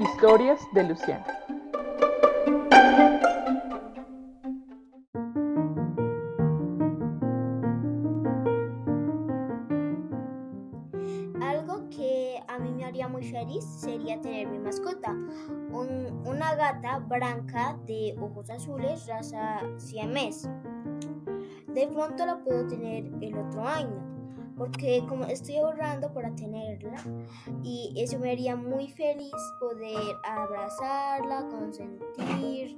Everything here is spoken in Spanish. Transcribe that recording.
Historias de Luciana. Algo que a mí me haría muy feliz sería tener mi mascota, una gata blanca de ojos azules, raza siamés. De pronto la puedo tener el otro año, porque como estoy ahorrando para tenerla y eso me haría muy feliz poder abrazarla, consentirla